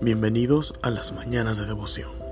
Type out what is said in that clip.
Bienvenidos a las mañanas de devoción.